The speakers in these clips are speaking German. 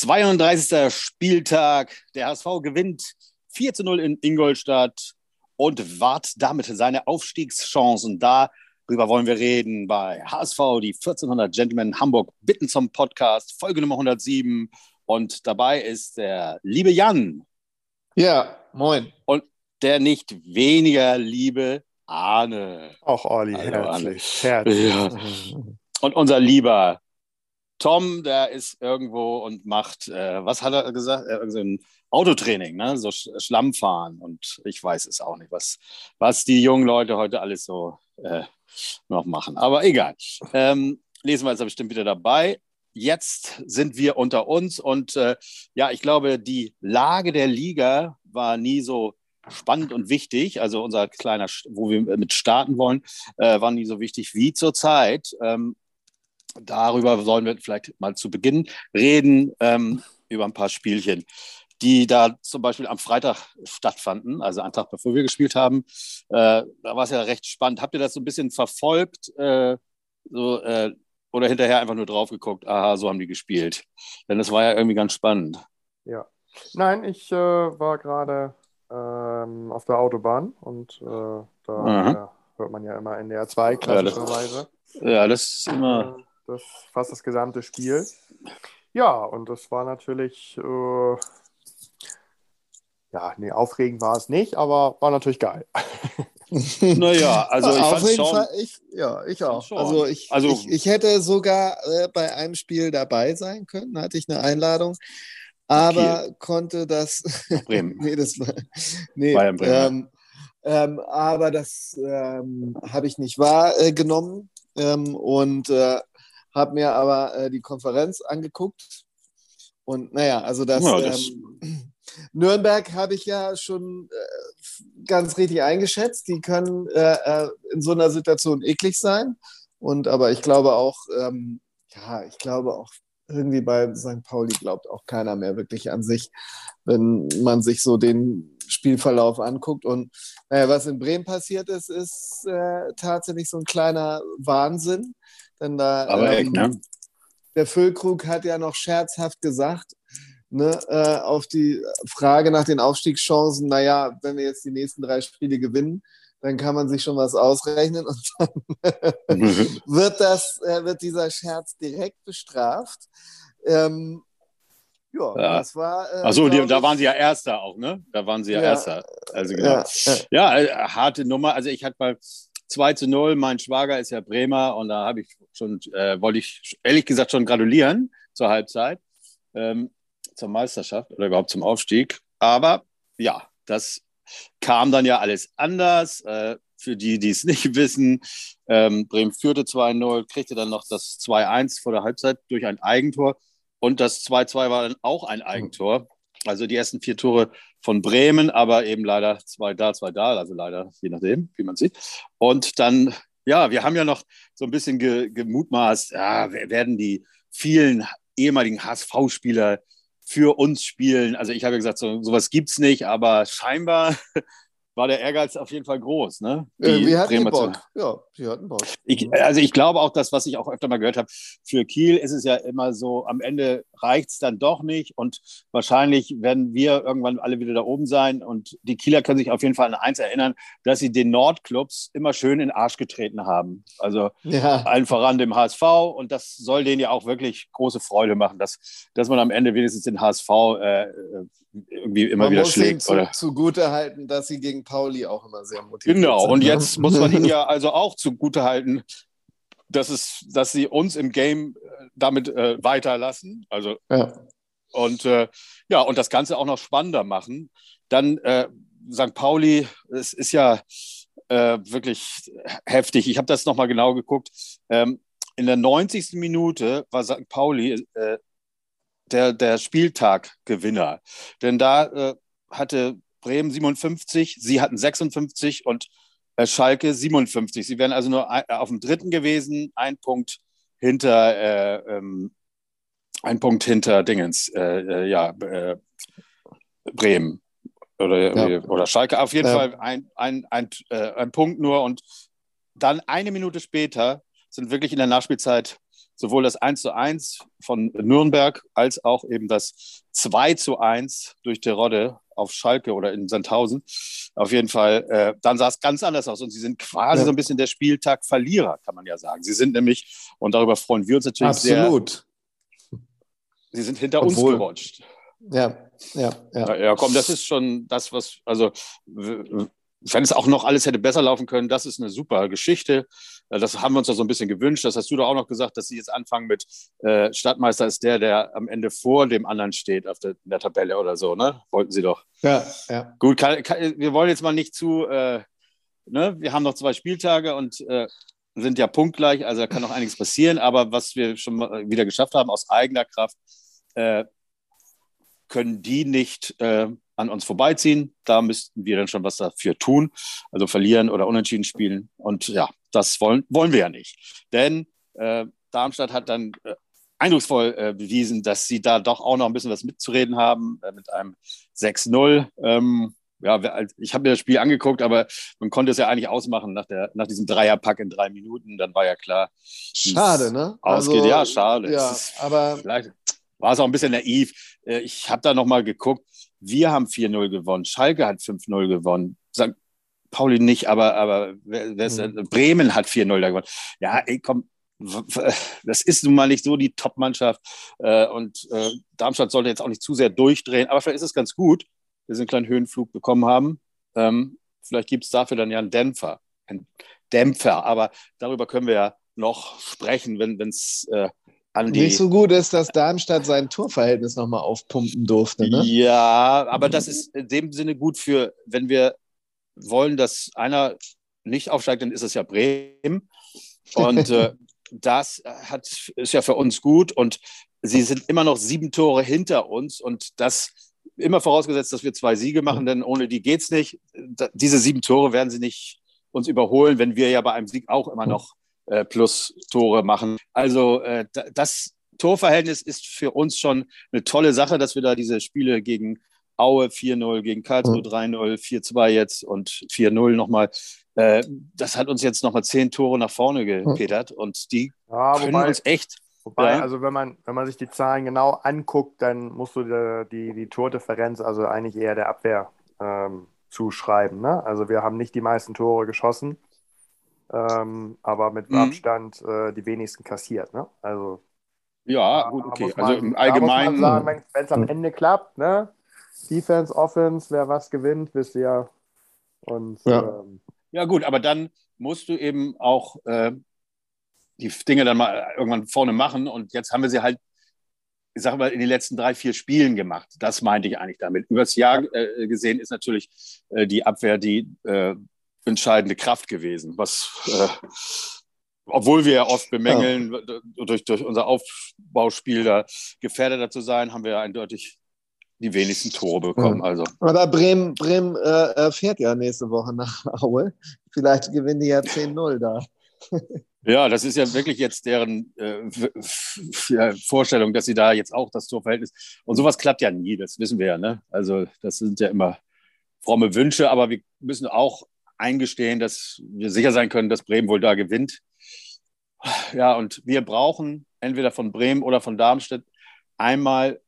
32. Spieltag. Der HSV gewinnt 4 zu 0 in Ingolstadt und wahrt damit seine Aufstiegschancen. Darüber wollen wir reden bei HSV, die 1400 Gentlemen Hamburg bitten zum Podcast, Folge Nummer 107. Und dabei ist der liebe Jan. Ja, moin. Und der nicht weniger liebe Arne. Auch Olli, Hallo, herzlich. herzlich. Ja. Und unser lieber Tom, der ist irgendwo und macht, äh, was hat er gesagt? Äh, so ein Autotraining, ne? so Sch Schlammfahren. Und ich weiß es auch nicht, was, was die jungen Leute heute alles so äh, noch machen. Aber egal. Ähm, lesen wir jetzt bestimmt wieder dabei. Jetzt sind wir unter uns und äh, ja, ich glaube, die Lage der Liga war nie so spannend und wichtig. Also unser kleiner, wo wir mit starten wollen, äh, war nie so wichtig wie zurzeit. Ähm, darüber sollen wir vielleicht mal zu Beginn reden, ähm, über ein paar Spielchen, die da zum Beispiel am Freitag stattfanden, also einen Tag bevor wir gespielt haben. Äh, da war es ja recht spannend. Habt ihr das so ein bisschen verfolgt? Äh, so, äh, oder hinterher einfach nur drauf geguckt, aha, so haben die gespielt. Denn das war ja irgendwie ganz spannend. Ja. Nein, ich äh, war gerade ähm, auf der Autobahn und äh, da hört man ja immer NDR 2 klassischerweise. Ja, das, ja, das ist immer das fast das gesamte Spiel. Ja, und das war natürlich, äh, ja, nee, aufregend war es nicht, aber war natürlich geil. naja, also ich fand schon. Fall, ich, ja, ich auch. Also, ich, also ich, ich hätte sogar äh, bei einem Spiel dabei sein können, hatte ich eine Einladung. Aber Kiel. konnte das. Bremen. nee, das war. Nee, Bayern Bremen. Ähm, ähm, aber das ähm, habe ich nicht wahrgenommen. Ähm, und äh, habe mir aber äh, die Konferenz angeguckt. Und naja, also das, ja, das ähm, Nürnberg habe ich ja schon äh, ganz richtig eingeschätzt. Die können äh, äh, in so einer Situation eklig sein. Und aber ich glaube auch, ähm, ja, ich glaube auch irgendwie bei St. Pauli glaubt auch keiner mehr wirklich an sich, wenn man sich so den Spielverlauf anguckt. Und naja, was in Bremen passiert ist, ist äh, tatsächlich so ein kleiner Wahnsinn. Denn da, Aber ähm, echt, ne? der Füllkrug hat ja noch scherzhaft gesagt, ne, äh, auf die Frage nach den Aufstiegschancen, naja, wenn wir jetzt die nächsten drei Spiele gewinnen, dann kann man sich schon was ausrechnen und dann wird, das, äh, wird dieser Scherz direkt bestraft. Ähm, ja, ja, das war. Äh, Achso, da waren sie ja Erster auch, ne? Da waren sie ja, ja Erster. Also genau. Ja, ja. Äh, harte Nummer. Also ich hatte mal 2 zu 0. Mein Schwager ist ja Bremer und da habe ich schon, äh, wollte ich ehrlich gesagt schon gratulieren zur Halbzeit, ähm, zur Meisterschaft oder überhaupt zum Aufstieg. Aber ja, das kam dann ja alles anders. Äh, für die, die es nicht wissen, ähm, Bremen führte 2-0, kriegte dann noch das 2-1 vor der Halbzeit durch ein Eigentor. Und das 2-2 war dann auch ein Eigentor. Also die ersten vier Tore von Bremen, aber eben leider zwei da, zwei da, also leider je nachdem, wie man sieht. Und dann, ja, wir haben ja noch so ein bisschen ge, gemutmaßt, ja, werden die vielen ehemaligen HSV-Spieler für uns spielen. Also ich habe ja gesagt, so, sowas gibt es nicht, aber scheinbar war der Ehrgeiz auf jeden Fall groß. Ne? Äh, wir hatten Bock. Ja, sie hatten Bock. Ich, also ich glaube auch, das, was ich auch öfter mal gehört habe, für Kiel ist es ja immer so, am Ende reicht es dann doch nicht und wahrscheinlich werden wir irgendwann alle wieder da oben sein und die Kieler können sich auf jeden Fall an eins erinnern, dass sie den Nordclubs immer schön in den Arsch getreten haben. Also ja. allen voran dem HSV und das soll denen ja auch wirklich große Freude machen, dass, dass man am Ende wenigstens den HSV äh, irgendwie immer man wieder muss schlägt. Zu, oder? zugute halten, dass sie gegen Pauli auch immer sehr motiviert genau. sind. Genau, und ne? jetzt muss man ihnen ja also auch zugute halten, dass, es, dass sie uns im Game äh, damit äh, weiterlassen. Also, ja. Und äh, ja, und das Ganze auch noch spannender machen. Dann äh, St. Pauli, es ist ja äh, wirklich heftig. Ich habe das nochmal genau geguckt. Ähm, in der 90. Minute war St. Pauli äh, der, der Spieltag-Gewinner. Denn da hatte Bremen 57, sie hatten 56 und Schalke 57. Sie wären also nur ein, auf dem dritten gewesen, ein Punkt hinter, äh, ähm, ein Punkt hinter Dingens, äh, äh, ja, äh, Bremen. Oder, ja. oder Schalke, auf jeden ja. Fall ein, ein, ein, ein Punkt nur. Und dann eine Minute später sind wirklich in der Nachspielzeit sowohl das 1 zu 1 von Nürnberg als auch eben das 2 zu 1 durch Terodde auf Schalke oder in Sandhausen. Auf jeden Fall, äh, dann sah es ganz anders aus und sie sind quasi ja. so ein bisschen der Spieltag-Verlierer, kann man ja sagen. Sie sind nämlich, und darüber freuen wir uns natürlich Absolut. sehr. Sie sind hinter Obwohl, uns gerutscht. Ja, ja, ja. Ja, komm, das ist schon das, was, also wenn es auch noch alles hätte besser laufen können, das ist eine super Geschichte. Äh, das haben wir uns doch so ein bisschen gewünscht. Das hast du doch auch noch gesagt, dass sie jetzt anfangen mit äh, Stadtmeister ist der, der am Ende vor dem anderen steht auf der, in der Tabelle oder so, ne? Wollten sie doch. Ja, ja. Gut, kann, kann, wir wollen jetzt mal nicht zu, äh, ne? Wir haben noch zwei Spieltage und äh, sind ja punktgleich, also da kann noch einiges passieren. Aber was wir schon mal wieder geschafft haben aus eigener Kraft, äh, können die nicht äh, an uns vorbeiziehen. Da müssten wir dann schon was dafür tun, also verlieren oder unentschieden spielen. Und ja, das wollen, wollen wir ja nicht. Denn äh, Darmstadt hat dann äh, eindrucksvoll äh, bewiesen, dass sie da doch auch noch ein bisschen was mitzureden haben äh, mit einem 6-0. Ähm, ja, ich habe mir das Spiel angeguckt, aber man konnte es ja eigentlich ausmachen nach, der, nach diesem Dreierpack in drei Minuten. Dann war ja klar. Schade, ne? Ausgeht. Also, ja, schade. Ja, aber vielleicht war es auch ein bisschen naiv. Äh, ich habe da nochmal geguckt. Wir haben 4-0 gewonnen. Schalke hat 5-0 gewonnen. St. Pauli nicht, aber, aber ist, mhm. Bremen hat 4-0 da gewonnen. Ja, ey, komm, das ist nun mal nicht so die Top-Mannschaft. Äh, und äh, Darmstadt sollte jetzt auch nicht zu sehr durchdrehen. Aber vielleicht ist es ganz gut, dass wir einen kleinen Höhenflug bekommen haben. Ähm, vielleicht gibt es dafür dann ja einen Dämpfer. Einen Dämpfer. Aber darüber können wir ja noch sprechen, wenn es an die. Nicht so gut ist, dass Darmstadt sein Torverhältnis nochmal aufpumpen durfte. Ne? Ja, aber das ist in dem Sinne gut für, wenn wir wollen, dass einer nicht aufsteigt, dann ist es ja Bremen. Und äh, das hat, ist ja für uns gut. Und sie sind immer noch sieben Tore hinter uns. Und das immer vorausgesetzt, dass wir zwei Siege machen, denn ohne die geht es nicht. Diese sieben Tore werden sie nicht uns überholen, wenn wir ja bei einem Sieg auch immer noch äh, plus Tore machen. Also äh, das Torverhältnis ist für uns schon eine tolle Sache, dass wir da diese Spiele gegen Aue 4-0, gegen Karlsruhe 3-0, 4-2 jetzt und 4-0 nochmal. Äh, das hat uns jetzt nochmal zehn Tore nach vorne gepetert und die ja, können wobei, uns echt. Wobei, ja. also wenn man, wenn man sich die Zahlen genau anguckt, dann musst du die, die, die Tordifferenz also eigentlich eher der Abwehr ähm, zuschreiben. Ne? Also wir haben nicht die meisten Tore geschossen ähm, aber mit mhm. Abstand äh, die wenigsten kassiert. Ne? Also, ja, gut, okay. Man, also im Allgemeinen. Wenn es am Ende klappt, ne? Defense, Offense, wer was gewinnt, wisst ihr ja. Und, ja. Ähm, ja, gut, aber dann musst du eben auch äh, die Dinge dann mal irgendwann vorne machen. Und jetzt haben wir sie halt, ich sage mal, in den letzten drei, vier Spielen gemacht. Das meinte ich eigentlich damit. Übers Jahr äh, gesehen ist natürlich äh, die Abwehr die äh, entscheidende Kraft gewesen, was äh, obwohl wir ja oft bemängeln, ja. durch, durch unser Aufbauspiel da gefährdeter zu sein, haben wir eindeutig die wenigsten Tore bekommen. Also. Aber Bremen, Bremen äh, fährt ja nächste Woche nach Aue. Vielleicht gewinnen die ja 10-0 da. Ja, das ist ja wirklich jetzt deren äh, Vorstellung, dass sie da jetzt auch das Torverhältnis. Und sowas klappt ja nie, das wissen wir ja. Ne? Also, das sind ja immer fromme Wünsche, aber wir müssen auch eingestehen, dass wir sicher sein können, dass Bremen wohl da gewinnt. Ja, und wir brauchen entweder von Bremen oder von Darmstadt einmal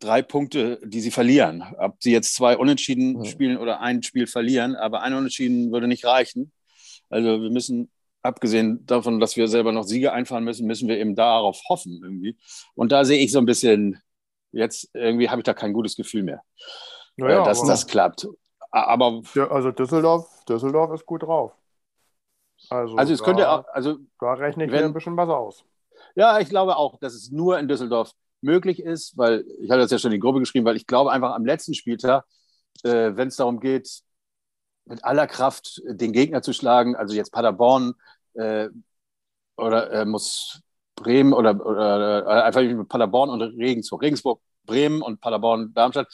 drei Punkte, die sie verlieren. Ob sie jetzt zwei Unentschieden spielen oder ein Spiel verlieren, aber ein Unentschieden würde nicht reichen. Also wir müssen, abgesehen davon, dass wir selber noch Siege einfahren müssen, müssen wir eben darauf hoffen irgendwie. Und da sehe ich so ein bisschen, jetzt irgendwie habe ich da kein gutes Gefühl mehr, naja, dass das klappt. Aber also Düsseldorf, Düsseldorf ist gut drauf. Also, also es da, könnte auch, also da rechne ich wenn, ein bisschen was aus. Ja, ich glaube auch, dass es nur in Düsseldorf möglich ist, weil ich hatte das ja schon in die Gruppe geschrieben, weil ich glaube einfach am letzten Spieltag, äh, wenn es darum geht, mit aller Kraft den Gegner zu schlagen, also jetzt Paderborn äh, oder äh, muss Bremen oder, oder äh, einfach mit Paderborn und Regensburg, Regensburg, Bremen und Paderborn, Darmstadt,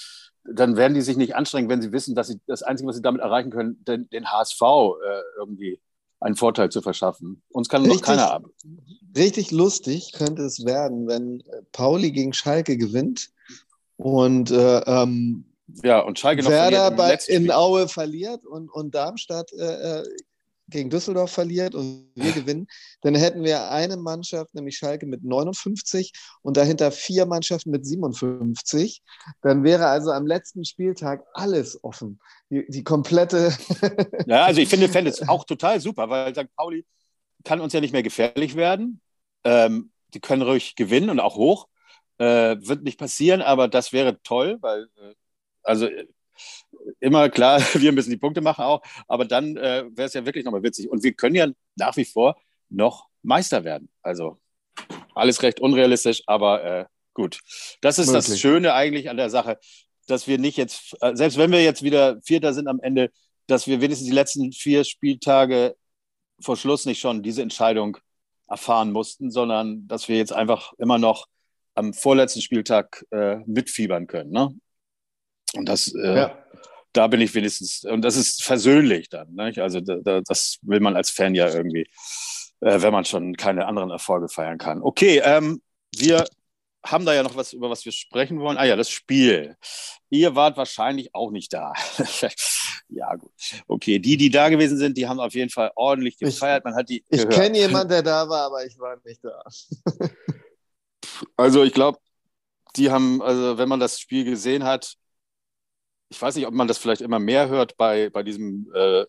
dann werden die sich nicht anstrengen, wenn sie wissen, dass sie das Einzige, was sie damit erreichen können, den, den HSV äh, irgendwie einen Vorteil zu verschaffen. Uns kann richtig, noch keiner ab. Richtig lustig könnte es werden, wenn Pauli gegen Schalke gewinnt und äh, ähm, ja, und Schalke noch Werder bei, in Aue verliert und, und Darmstadt äh, äh gegen Düsseldorf verliert und wir gewinnen, dann hätten wir eine Mannschaft, nämlich Schalke mit 59 und dahinter vier Mannschaften mit 57. Dann wäre also am letzten Spieltag alles offen. Die, die komplette. ja, also ich finde, fände es auch total super, weil St. Pauli kann uns ja nicht mehr gefährlich werden. Ähm, die können ruhig gewinnen und auch hoch. Äh, wird nicht passieren, aber das wäre toll, weil äh, also immer klar, wir müssen die Punkte machen auch, aber dann äh, wäre es ja wirklich nochmal witzig. Und wir können ja nach wie vor noch Meister werden. Also alles recht unrealistisch, aber äh, gut. Das ist Möglich. das Schöne eigentlich an der Sache, dass wir nicht jetzt, äh, selbst wenn wir jetzt wieder Vierter sind am Ende, dass wir wenigstens die letzten vier Spieltage vor Schluss nicht schon diese Entscheidung erfahren mussten, sondern dass wir jetzt einfach immer noch am vorletzten Spieltag äh, mitfiebern können. Ne? Und das, äh, ja. da bin ich wenigstens, und das ist versöhnlich dann. Nicht? Also da, da, das will man als Fan ja irgendwie, äh, wenn man schon keine anderen Erfolge feiern kann. Okay, ähm, wir haben da ja noch was, über was wir sprechen wollen. Ah ja, das Spiel. Ihr wart wahrscheinlich auch nicht da. ja, gut. Okay, die, die da gewesen sind, die haben auf jeden Fall ordentlich gefeiert. Man hat die. Ich kenne jemanden, der da war, aber ich war nicht da. also ich glaube, die haben, also wenn man das Spiel gesehen hat, ich weiß nicht, ob man das vielleicht immer mehr hört bei, bei diesem äh,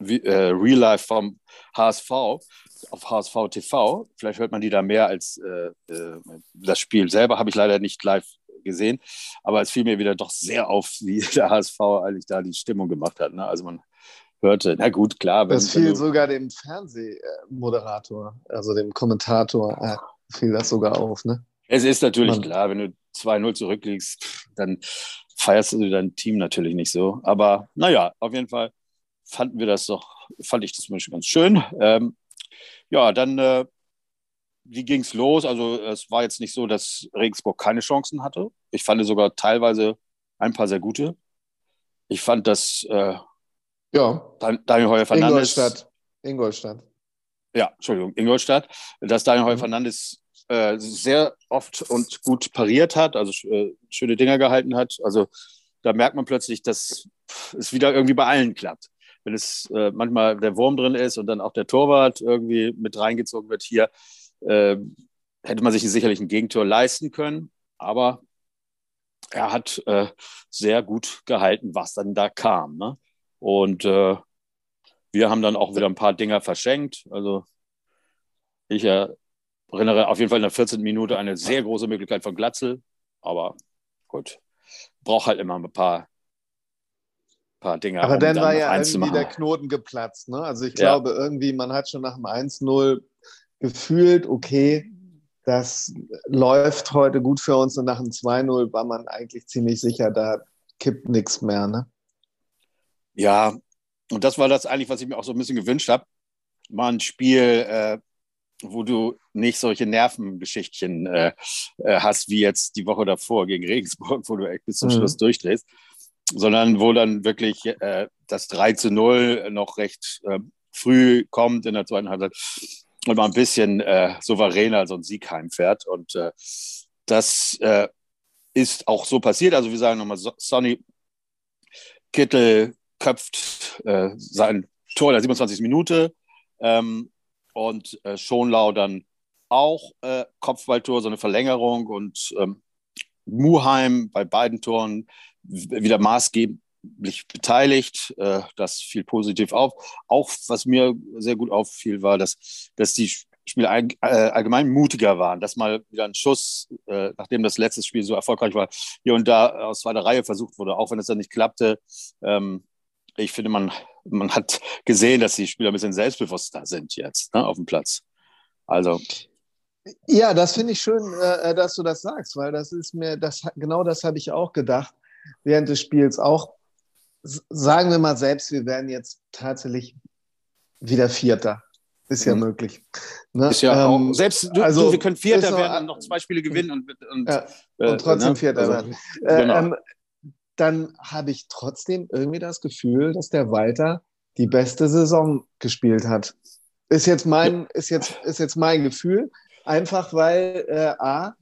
äh, Real Life vom HSV auf HSV TV. Vielleicht hört man die da mehr als äh, äh, das Spiel selber, habe ich leider nicht live gesehen. Aber es fiel mir wieder doch sehr auf, wie der HSV eigentlich da die Stimmung gemacht hat. Ne? Also man hörte, na gut, klar. Wenn, das fiel sogar dem Fernsehmoderator, also dem Kommentator, äh, fiel das sogar auf. Ne? Es ist natürlich man, klar, wenn du 2-0 zurückliegst, dann feierst du dein Team natürlich nicht so. Aber naja, auf jeden Fall fanden wir das doch, fand ich das zum Beispiel ganz schön. Ähm, ja, dann, äh, wie ging es los? Also es war jetzt nicht so, dass Regensburg keine Chancen hatte. Ich fand sogar teilweise ein paar sehr gute. Ich fand, dass äh, ja. Daniel Heuer Fernandes. Ingolstadt. Ingolstadt. Ja, Entschuldigung, Ingolstadt. Dass Daniel Heuer mhm. Fernandes äh, sehr oft und gut pariert hat, also äh, schöne Dinger gehalten hat. Also da merkt man plötzlich, dass es wieder irgendwie bei allen klappt. Wenn es äh, manchmal der Wurm drin ist und dann auch der Torwart irgendwie mit reingezogen wird hier, äh, hätte man sich sicherlich ein Gegentor leisten können. Aber er hat äh, sehr gut gehalten, was dann da kam. Ne? Und äh, wir haben dann auch wieder ein paar Dinger verschenkt. Also ich erinnere auf jeden Fall in der 14. Minute eine sehr große Möglichkeit von Glatzel. Aber gut, braucht halt immer ein paar, paar Dinge. Aber um dann, war ja irgendwie der Knoten geplatzt. Ne? Also ich ja. glaube, irgendwie, man hat schon nach dem 1-0 gefühlt, okay, das läuft heute gut für uns. Und nach dem 2-0 war man eigentlich ziemlich sicher, da kippt nichts mehr. Ne? Ja, und das war das eigentlich, was ich mir auch so ein bisschen gewünscht habe. Mal ein Spiel, äh, wo du nicht solche Nervengeschichtchen äh, äh, hast, wie jetzt die Woche davor gegen Regensburg, wo du echt bis zum mhm. Schluss durchdrehst, sondern wo dann wirklich äh, das 3 zu 0 noch recht äh, früh kommt in der zweiten Halbzeit und mal ein bisschen äh, souveräner so ein Sieg heimfährt. Und äh, das ist auch so passiert. Also wir sagen nochmal, Sonny Kittel köpft sein Tor in der 27. Minute. Ähm, und äh, Schonlau dann auch äh, Kopfballtor, so eine Verlängerung und ähm, Muheim bei beiden Toren wieder maßgeblich beteiligt. Äh, das fiel positiv auf. Auch was mir sehr gut auffiel, war, dass, dass die Spieler all, äh, allgemein mutiger waren, dass mal wieder ein Schuss, äh, nachdem das letzte Spiel so erfolgreich war, hier und da aus zweiter Reihe versucht wurde, auch wenn es dann nicht klappte. Ähm, ich finde, man, man hat gesehen, dass die Spieler ein bisschen selbstbewusster sind jetzt ne, auf dem Platz. Also. Ja, das finde ich schön, äh, dass du das sagst, weil das ist mir, das, genau das habe ich auch gedacht während des Spiels. Auch sagen wir mal selbst, wir werden jetzt tatsächlich wieder Vierter. Ist ja mhm. möglich. Ne? Ist ja ähm, auch, selbst du, also, du, wir können Vierter werden und noch zwei Spiele gewinnen und, und, ja, und äh, trotzdem ne? Vierter also, werden. Äh, genau. Ähm, dann habe ich trotzdem irgendwie das Gefühl, dass der Walter die beste Saison gespielt hat. Ist jetzt mein, ist jetzt, ist jetzt mein Gefühl. Einfach weil äh, A,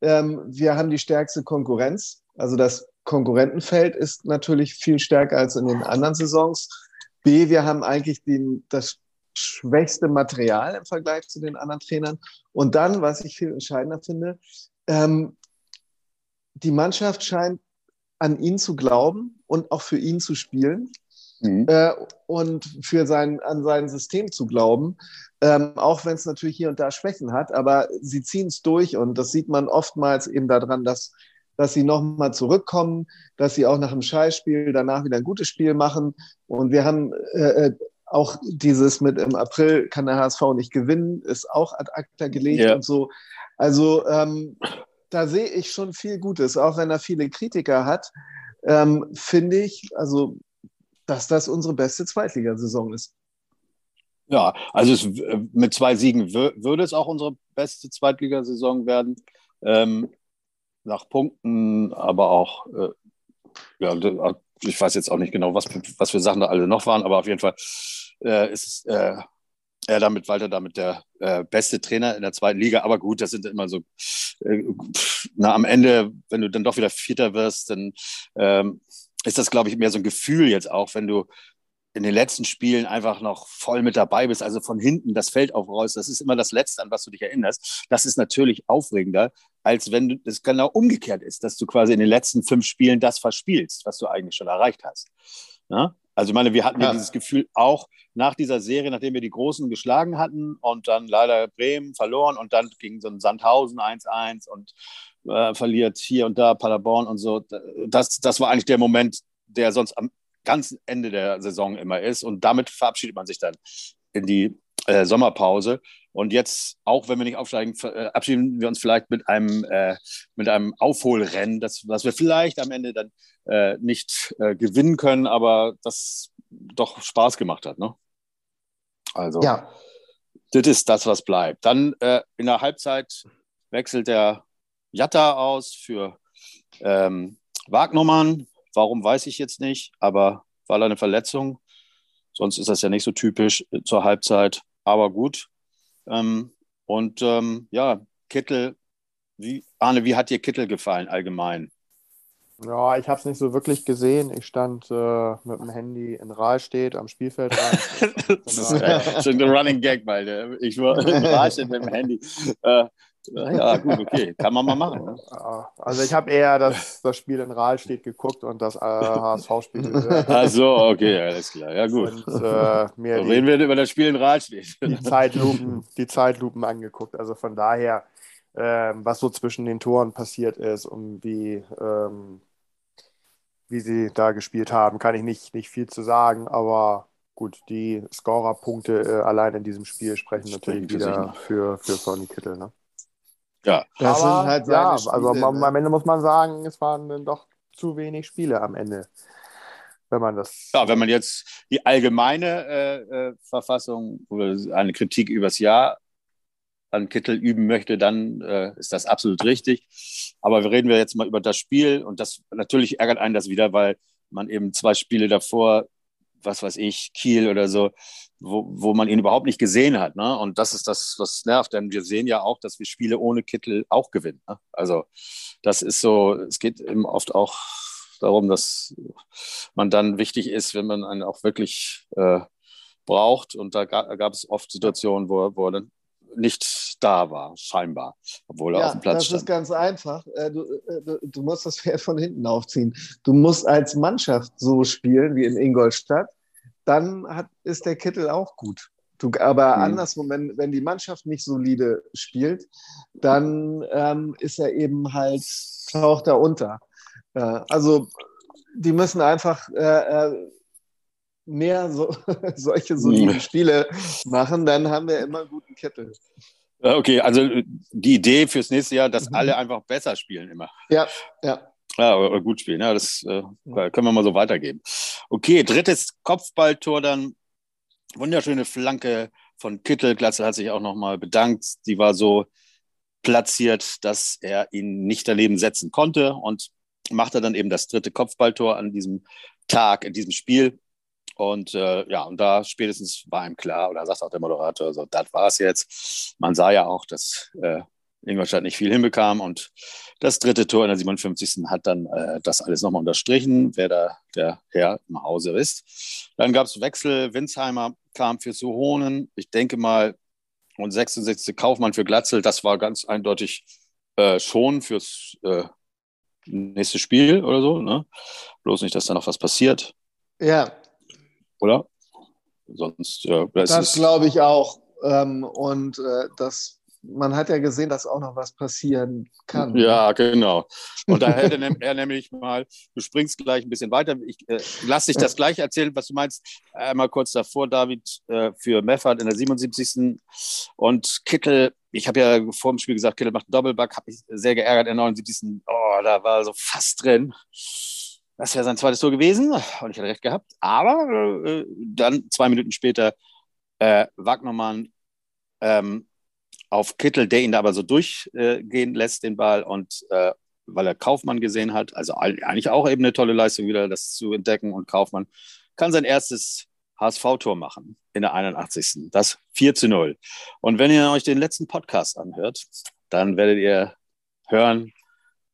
ähm, wir haben die stärkste Konkurrenz. Also das Konkurrentenfeld ist natürlich viel stärker als in den anderen Saisons. B, wir haben eigentlich den, das schwächste Material im Vergleich zu den anderen Trainern. Und dann, was ich viel entscheidender finde, ähm, die Mannschaft scheint an ihn zu glauben und auch für ihn zu spielen mhm. äh, und für sein, an sein System zu glauben, ähm, auch wenn es natürlich hier und da Schwächen hat, aber sie ziehen es durch und das sieht man oftmals eben daran, dass, dass sie nochmal zurückkommen, dass sie auch nach dem Scheißspiel danach wieder ein gutes Spiel machen und wir haben äh, äh auch dieses mit im April kann der HSV nicht gewinnen, ist auch ad acta gelegt ja. und so. Also ähm, da sehe ich schon viel Gutes, auch wenn er viele Kritiker hat, ähm, finde ich, also dass das unsere beste Zweitligasaison ist. Ja, also es, mit zwei Siegen würde es auch unsere beste Zweitligasaison werden. Ähm, nach Punkten, aber auch, äh, ja, ich weiß jetzt auch nicht genau, was, was für Sachen da alle noch waren, aber auf jeden Fall äh, ist äh, er damit, Walter damit der äh, beste Trainer in der zweiten Liga. Aber gut, das sind immer so, äh, na, am Ende, wenn du dann doch wieder Vierter wirst, dann ähm, ist das, glaube ich, mehr so ein Gefühl jetzt auch, wenn du in den letzten Spielen einfach noch voll mit dabei bist, also von hinten das Feld aufrollst, das ist immer das Letzte, an was du dich erinnerst. Das ist natürlich aufregender, als wenn das genau umgekehrt ist, dass du quasi in den letzten fünf Spielen das verspielst, was du eigentlich schon erreicht hast. Ja? Also ich meine, wir hatten ja. dieses Gefühl auch nach dieser Serie, nachdem wir die Großen geschlagen hatten und dann leider Bremen verloren und dann ging so ein Sandhausen 1-1 und äh, verliert hier und da Paderborn und so. Das, das war eigentlich der Moment, der sonst am ganzen Ende der Saison immer ist. Und damit verabschiedet man sich dann in die äh, Sommerpause. Und jetzt, auch wenn wir nicht aufsteigen, verabschieden äh, wir uns vielleicht mit einem, äh, mit einem Aufholrennen, das, was wir vielleicht am Ende dann äh, nicht äh, gewinnen können, aber das doch Spaß gemacht hat. Ne? Also, ja. das ist das, was bleibt. Dann äh, in der Halbzeit wechselt der Jatta aus für ähm, Wagnermann. Warum weiß ich jetzt nicht, aber war eine Verletzung. Sonst ist das ja nicht so typisch äh, zur Halbzeit. Aber gut. Ähm, und ähm, ja, Kittel, wie, Arne, wie hat dir Kittel gefallen allgemein? Ja, ich habe es nicht so wirklich gesehen. Ich stand äh, mit dem Handy in Rahlstedt am Spielfeld das ist schon ein Running Gag, weil ich war in Rahlstedt mit dem Handy. Äh, ja, gut, okay. Kann man mal machen. Ne? Also ich habe eher das, das Spiel in Rahlstedt geguckt und das äh, HSV-Spiel gehört. Ach so, okay, alles klar. Ja, gut. Und, äh, mir so reden wir über das Spiel in Rahlstedt. Die Zeitlupen, die Zeitlupen angeguckt. Also von daher, ähm, was so zwischen den Toren passiert ist und wie, ähm, wie sie da gespielt haben, kann ich nicht, nicht viel zu sagen, aber gut, die Scorerpunkte äh, allein in diesem Spiel sprechen natürlich wieder für, für Sonny Kittel. Ne? Ja, das Aber, sind halt ja, Spiele, also ne? am Ende muss man sagen, es waren dann doch zu wenig Spiele am Ende. Wenn man das. Ja, wenn man jetzt die allgemeine äh, äh, Verfassung oder eine Kritik übers Jahr an Kittel üben möchte, dann äh, ist das absolut richtig. Aber wir reden wir jetzt mal über das Spiel und das natürlich ärgert einen das wieder, weil man eben zwei Spiele davor was weiß ich, Kiel oder so, wo, wo man ihn überhaupt nicht gesehen hat. Ne? Und das ist das, was nervt, denn wir sehen ja auch, dass wir Spiele ohne Kittel auch gewinnen. Ne? Also das ist so, es geht eben oft auch darum, dass man dann wichtig ist, wenn man einen auch wirklich äh, braucht. Und da gab, gab es oft Situationen, wo, wo er dann nicht da war, scheinbar, obwohl er ja, auf dem Platz das stand. Das ist ganz einfach. Äh, du, äh, du, du, musst das Pferd von hinten aufziehen. Du musst als Mannschaft so spielen wie in Ingolstadt, dann hat, ist der Kittel auch gut. Du, aber mhm. andersrum, wenn, wenn die Mannschaft nicht solide spielt, dann ähm, ist er eben halt, taucht er unter. Äh, also die müssen einfach äh, äh mehr so, solche soliden Spiele machen, dann haben wir immer einen guten Kittel. Okay, also die Idee fürs nächste Jahr, dass mhm. alle einfach besser spielen immer. Ja, ja. Ja, oder gut spielen, ja, das äh, können wir mal so weitergeben. Okay, drittes Kopfballtor dann. Wunderschöne Flanke von Kittel. Glatzel hat sich auch nochmal bedankt. Die war so platziert, dass er ihn nicht daneben setzen konnte und machte dann eben das dritte Kopfballtor an diesem Tag, in diesem Spiel. Und äh, ja, und da spätestens war ihm klar, oder sagt auch der Moderator, so, das war es jetzt. Man sah ja auch, dass äh, Ingolstadt nicht viel hinbekam. Und das dritte Tor in der 57. hat dann äh, das alles nochmal unterstrichen, wer da der Herr im Hause ist. Dann gab es Wechsel. Winsheimer kam für Suhonen, ich denke mal, und 66. Kaufmann für Glatzel, das war ganz eindeutig äh, schon fürs äh, nächste Spiel oder so. Ne? Bloß nicht, dass da noch was passiert. Ja. Oder? Sonst, das, das glaube ich auch. Ähm, und äh, das man hat ja gesehen, dass auch noch was passieren kann. Ja, genau. Und da hätte er nämlich mal, du springst gleich ein bisschen weiter. Ich äh, lass dich das gleich erzählen, was du meinst. Einmal kurz davor, David, äh, für Meffert in der 77. Und Kittel, ich habe ja vor dem Spiel gesagt, Kittel macht einen Doppelback, habe mich sehr geärgert in der 79. Oh, da war so fast drin. Das wäre sein zweites Tor gewesen und ich hatte recht gehabt. Aber äh, dann zwei Minuten später äh, Wagnermann ähm, auf Kittel, der ihn da aber so durchgehen lässt, den Ball. Und äh, weil er Kaufmann gesehen hat, also eigentlich auch eben eine tolle Leistung, wieder das zu entdecken. Und Kaufmann kann sein erstes HSV-Tor machen in der 81. Das 4 zu 0. Und wenn ihr euch den letzten Podcast anhört, dann werdet ihr hören,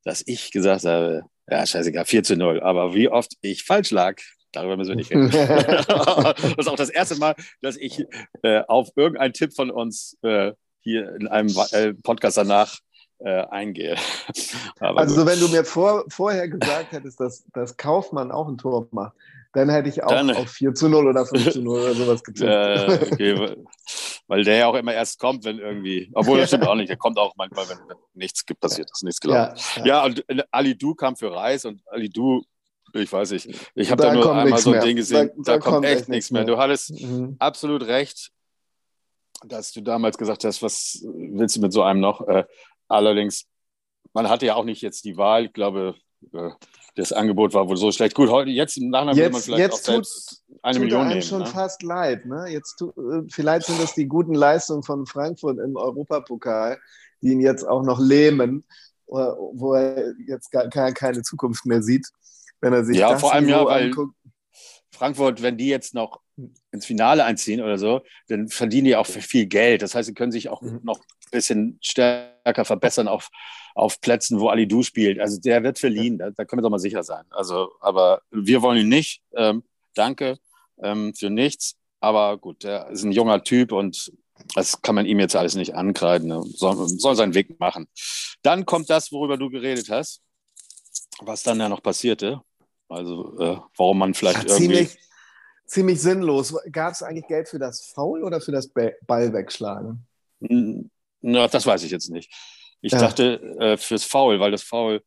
dass ich gesagt habe, ja, scheißegal, 4 zu 0. Aber wie oft ich falsch lag, darüber müssen wir nicht reden. das ist auch das erste Mal, dass ich äh, auf irgendeinen Tipp von uns äh, hier in einem äh, Podcast danach äh, eingehe. also wenn du mir vor, vorher gesagt hättest, dass, dass Kaufmann auch ein Tor macht, dann hätte ich auch dann, auf 4 zu 0 oder 5 zu 0 oder sowas getippt. Äh, okay, weil der ja auch immer erst kommt, wenn irgendwie, obwohl das stimmt auch nicht, der kommt auch manchmal, wenn, wenn nichts passiert ist, nichts gelaufen. Ja, ja. ja, und äh, Ali Du kam für Reis und Ali Du ich weiß nicht. Ich habe da, da, nur einmal so ein mehr. Ding gesehen. Da, da, da kommt, kommt, echt nichts mehr. mehr. Du hattest mhm. absolut recht dass du damals gesagt hast, was willst du mit so einem noch? Äh, allerdings, man hatte ja auch nicht jetzt die Wahl. Ich glaube, äh, das Angebot war wohl so schlecht. Gut, heute, jetzt im Nachhinein würde man vielleicht auch selbst tut, eine tut Million nehmen. schon ne? fast leid. Ne? Jetzt tu, äh, vielleicht sind das die guten Leistungen von Frankfurt im Europapokal, die ihn jetzt auch noch lähmen, äh, wo er jetzt gar, keine Zukunft mehr sieht, wenn er sich ja, das vor allem ja, weil anguckt. Frankfurt, wenn die jetzt noch ins Finale einziehen oder so, dann verdienen die auch viel Geld. Das heißt, sie können sich auch mhm. noch ein bisschen stärker verbessern auf, auf Plätzen, wo Ali Du spielt. Also der wird verliehen, da, da können wir doch mal sicher sein. Also, aber wir wollen ihn nicht. Ähm, danke ähm, für nichts. Aber gut, der ist ein junger Typ und das kann man ihm jetzt alles nicht ankreiden. Ne? Soll, soll seinen Weg machen. Dann kommt das, worüber du geredet hast, was dann ja noch passierte. Also äh, warum man vielleicht irgendwie ziemlich sinnlos. Gab es eigentlich Geld für das Foul oder für das Ball wegschlagen? Na, das weiß ich jetzt nicht. Ich ja. dachte äh, fürs Foul, weil das Foul.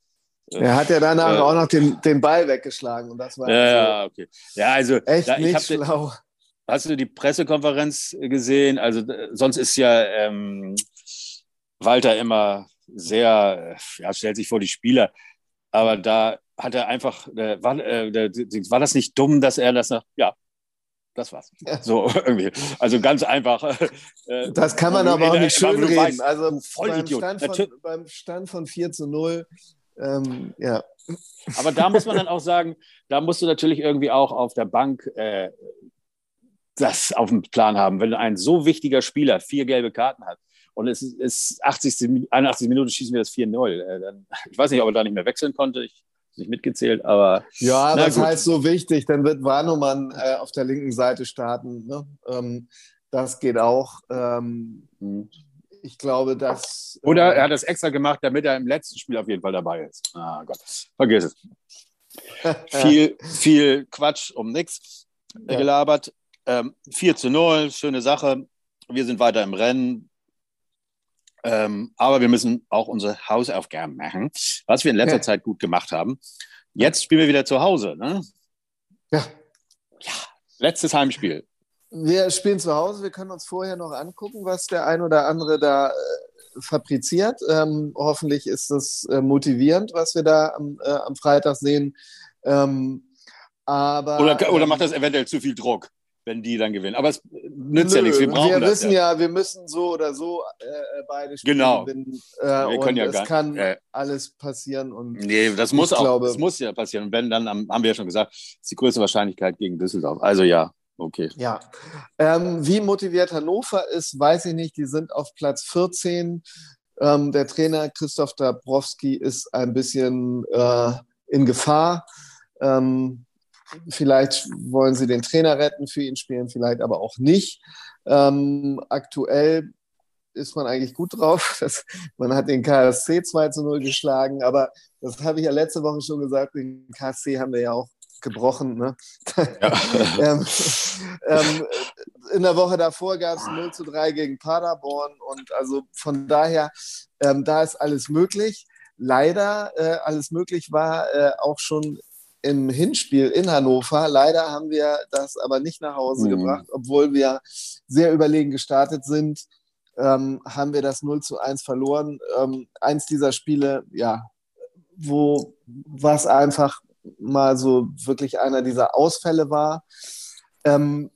Äh, er hat ja danach äh, auch noch den, den Ball weggeschlagen und das war ja, also okay. Ja, also echt da, nicht schlau. Den, hast du die Pressekonferenz gesehen? Also sonst ist ja ähm, Walter immer sehr, ja, stellt sich vor die Spieler, aber da hat er einfach, äh, war, äh, war das nicht dumm, dass er das nach, ja, das war's. So irgendwie. Also ganz einfach. Äh, das kann man aber auch nicht schön reden. Weißt, also beim Stand, von, beim Stand von 4 zu 0, ähm, ja. Aber da muss man dann auch sagen, da musst du natürlich irgendwie auch auf der Bank äh, das auf dem Plan haben. Wenn ein so wichtiger Spieler vier gelbe Karten hat und es ist 80, 81 Minuten schießen wir das 4-0, äh, ich weiß nicht, ob er da nicht mehr wechseln konnte. Ich nicht mitgezählt, aber. Ja, gut. heißt so wichtig? Dann wird Warnumann äh, auf der linken Seite starten. Ne? Ähm, das geht auch. Ähm, mhm. Ich glaube, dass. Oder äh, er hat das extra gemacht, damit er im letzten Spiel auf jeden Fall dabei ist. Ah Gott, vergiss es. viel, viel Quatsch um nichts ja. gelabert. Ähm, 4 zu 0, schöne Sache. Wir sind weiter im Rennen. Ähm, aber wir müssen auch unsere Hausaufgaben machen, was wir in letzter ja. Zeit gut gemacht haben. Jetzt spielen wir wieder zu Hause. Ne? Ja. Ja, letztes Heimspiel. Wir spielen zu Hause. Wir können uns vorher noch angucken, was der ein oder andere da äh, fabriziert. Ähm, hoffentlich ist das äh, motivierend, was wir da am, äh, am Freitag sehen. Ähm, aber, oder, oder macht das eventuell zu viel Druck? Wenn die dann gewinnen. Aber es nützt Nö, ja nichts. Wir brauchen wir das. Wissen ja. ja. wir müssen so oder so äh, beide Spiele genau. gewinnen. Äh, wir können ja es gar, kann äh, alles passieren. Und nee, das muss auch. Glaube, das muss ja passieren. Und wenn, dann haben wir ja schon gesagt, ist die größte Wahrscheinlichkeit gegen Düsseldorf. Also ja, okay. Ja. Ähm, wie motiviert Hannover ist, weiß ich nicht. Die sind auf Platz 14. Ähm, der Trainer Christoph Dabrowski ist ein bisschen äh, in Gefahr. Ähm, vielleicht wollen sie den Trainer retten, für ihn spielen, vielleicht aber auch nicht. Ähm, aktuell ist man eigentlich gut drauf. Das, man hat den KSC 2 zu 0 geschlagen, aber das habe ich ja letzte Woche schon gesagt, den KSC haben wir ja auch gebrochen. Ne? Ja. ähm, ähm, in der Woche davor gab es 0 zu 3 gegen Paderborn und also von daher, ähm, da ist alles möglich. Leider äh, alles möglich war äh, auch schon im Hinspiel in Hannover. Leider haben wir das aber nicht nach Hause mhm. gebracht, obwohl wir sehr überlegen gestartet sind. Ähm, haben wir das 0 zu 1 verloren. Ähm, eins dieser Spiele, ja, wo was einfach mal so wirklich einer dieser Ausfälle war. Ähm,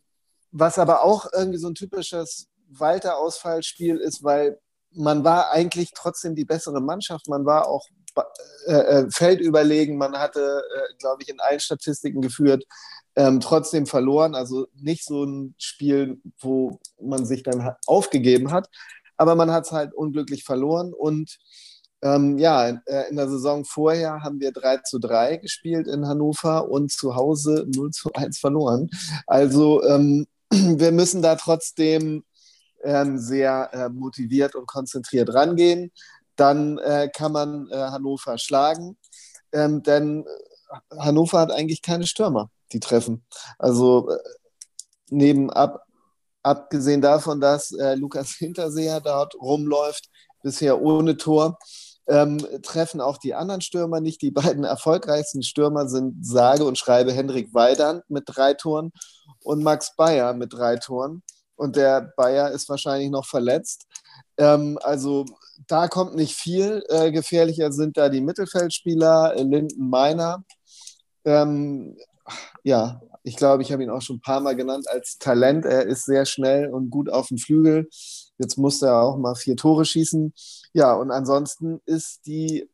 was aber auch irgendwie so ein typisches Walter-Ausfallspiel ist, weil man war eigentlich trotzdem die bessere Mannschaft. Man war auch äh, äh, feldüberlegen. Man hatte, äh, glaube ich, in allen Statistiken geführt, ähm, trotzdem verloren. Also nicht so ein Spiel, wo man sich dann aufgegeben hat, aber man hat es halt unglücklich verloren. Und ähm, ja, äh, in der Saison vorher haben wir 3 zu 3 gespielt in Hannover und zu Hause 0 zu 1 verloren. Also ähm, wir müssen da trotzdem ähm, sehr äh, motiviert und konzentriert rangehen. Dann äh, kann man äh, Hannover schlagen, ähm, denn Hannover hat eigentlich keine Stürmer, die treffen. Also äh, neben ab, abgesehen davon, dass äh, Lukas Hinterseher dort rumläuft, bisher ohne Tor, ähm, treffen auch die anderen Stürmer nicht. Die beiden erfolgreichsten Stürmer sind sage und schreibe Hendrik Weidand mit drei Toren und Max Bayer mit drei Toren. Und der Bayer ist wahrscheinlich noch verletzt. Ähm, also da kommt nicht viel. Äh, gefährlicher sind da die Mittelfeldspieler, äh, Linden Meiner. Ähm, ja, ich glaube, ich habe ihn auch schon ein paar Mal genannt als Talent. Er ist sehr schnell und gut auf dem Flügel. Jetzt musste er auch mal vier Tore schießen. Ja, und ansonsten ist die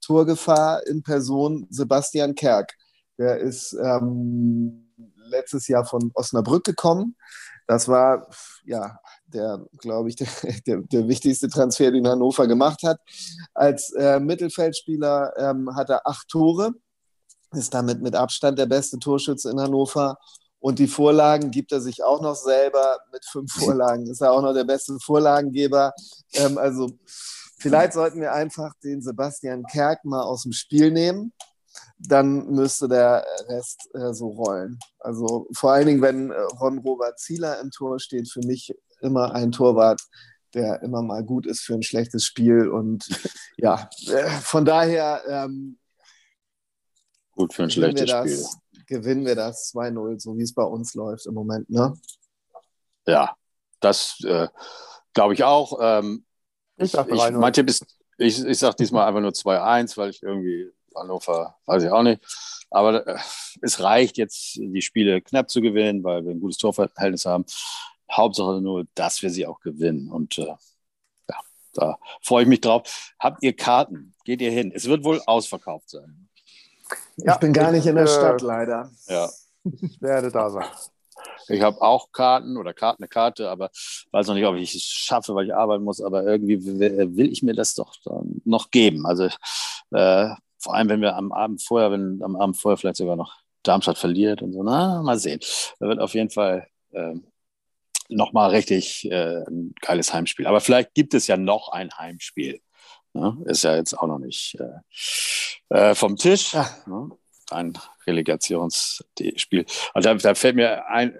Torgefahr in Person Sebastian Kerk. Der ist ähm, letztes Jahr von Osnabrück gekommen. Das war ja der, glaube ich, der, der, der, wichtigste Transfer, den Hannover gemacht hat. Als äh, Mittelfeldspieler ähm, hat er acht Tore, ist damit mit Abstand der beste Torschütze in Hannover und die Vorlagen gibt er sich auch noch selber. Mit fünf Vorlagen ist er auch noch der beste Vorlagengeber. Ähm, also vielleicht sollten wir einfach den Sebastian Kerk mal aus dem Spiel nehmen. Dann müsste der Rest äh, so rollen. Also vor allen Dingen, wenn äh, Ron-Robert Zieler im Tor steht, für mich immer ein Torwart, der immer mal gut ist für ein schlechtes Spiel. Und ja, äh, von daher. Ähm, gut für ein schlechtes Spiel gewinnen wir das 2-0, so wie es bei uns läuft im Moment. Ne? Ja, das äh, glaube ich auch. Ähm, ich sage Mein Tipp ist, ich, ich sage diesmal einfach nur 2-1, weil ich irgendwie Hannover, weiß ich auch nicht. Aber äh, es reicht jetzt, die Spiele knapp zu gewinnen, weil wir ein gutes Torverhältnis haben. Hauptsache nur, dass wir sie auch gewinnen. Und äh, ja, da freue ich mich drauf. Habt ihr Karten? Geht ihr hin? Es wird wohl ausverkauft sein. Ja, ich bin gar nicht in der äh, Stadt, leider. Ja. Ich werde da sein. Ich habe auch Karten oder Karten, eine Karte, aber weiß noch nicht, ob ich es schaffe, weil ich arbeiten muss. Aber irgendwie will ich mir das doch noch geben. Also äh, vor allem, wenn wir am Abend vorher, wenn am Abend vorher vielleicht sogar noch Darmstadt verliert und so. Na, mal sehen. Da wird auf jeden Fall äh, nochmal richtig äh, ein geiles Heimspiel. Aber vielleicht gibt es ja noch ein Heimspiel. Ne? Ist ja jetzt auch noch nicht äh, äh vom Tisch. Ne? Ein Relegationsspiel. Also da, da, fällt mir ein,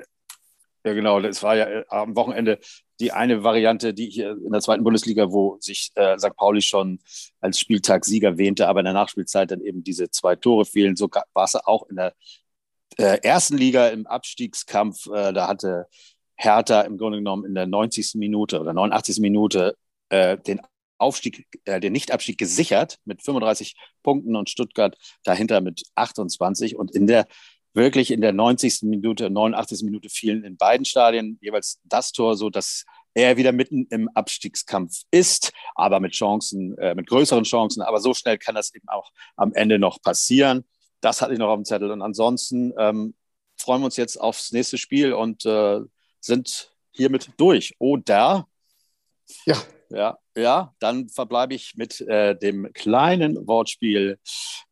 ja genau, das war ja äh, am Wochenende die eine Variante, die hier in der zweiten Bundesliga, wo sich äh, St. Pauli schon als Spieltagssieger wähnte, aber in der Nachspielzeit dann eben diese zwei Tore fehlen. So war es auch in der äh, ersten Liga im Abstiegskampf. Äh, da hatte Hertha im Grunde genommen in der 90. Minute oder 89. Minute äh, den Aufstieg, äh, den Nichtabstieg gesichert mit 35 Punkten und Stuttgart dahinter mit 28 und in der wirklich in der 90. Minute, 89. Minute fielen in beiden Stadien jeweils das Tor, so dass er wieder mitten im Abstiegskampf ist, aber mit Chancen, äh, mit größeren Chancen. Aber so schnell kann das eben auch am Ende noch passieren. Das hatte ich noch auf dem Zettel. Und ansonsten ähm, freuen wir uns jetzt aufs nächste Spiel und äh, sind hiermit durch. Oder? Ja, ja, ja, dann verbleibe ich mit äh, dem kleinen Wortspiel.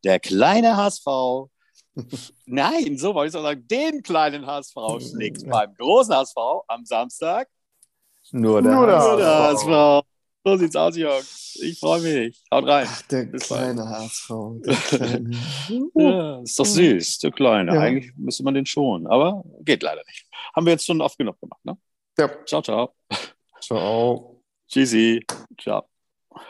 Der kleine HSV Nein, so wollte ich sagen. Den kleinen HSV schlägt beim großen HSV am Samstag. Nur der, Nur der Nur der HSV. HSV. So sieht's aus, Jungs. Ich freue mich. Haut rein. Ach, der Bis kleine HSV. Der kleine. Ja, ist doch süß, der Kleine. Ja. Eigentlich müsste man den schon, aber geht leider nicht. Haben wir jetzt schon oft genug gemacht, ne? Ja. Ciao, ciao. Ciao. Tschüssi. Ciao.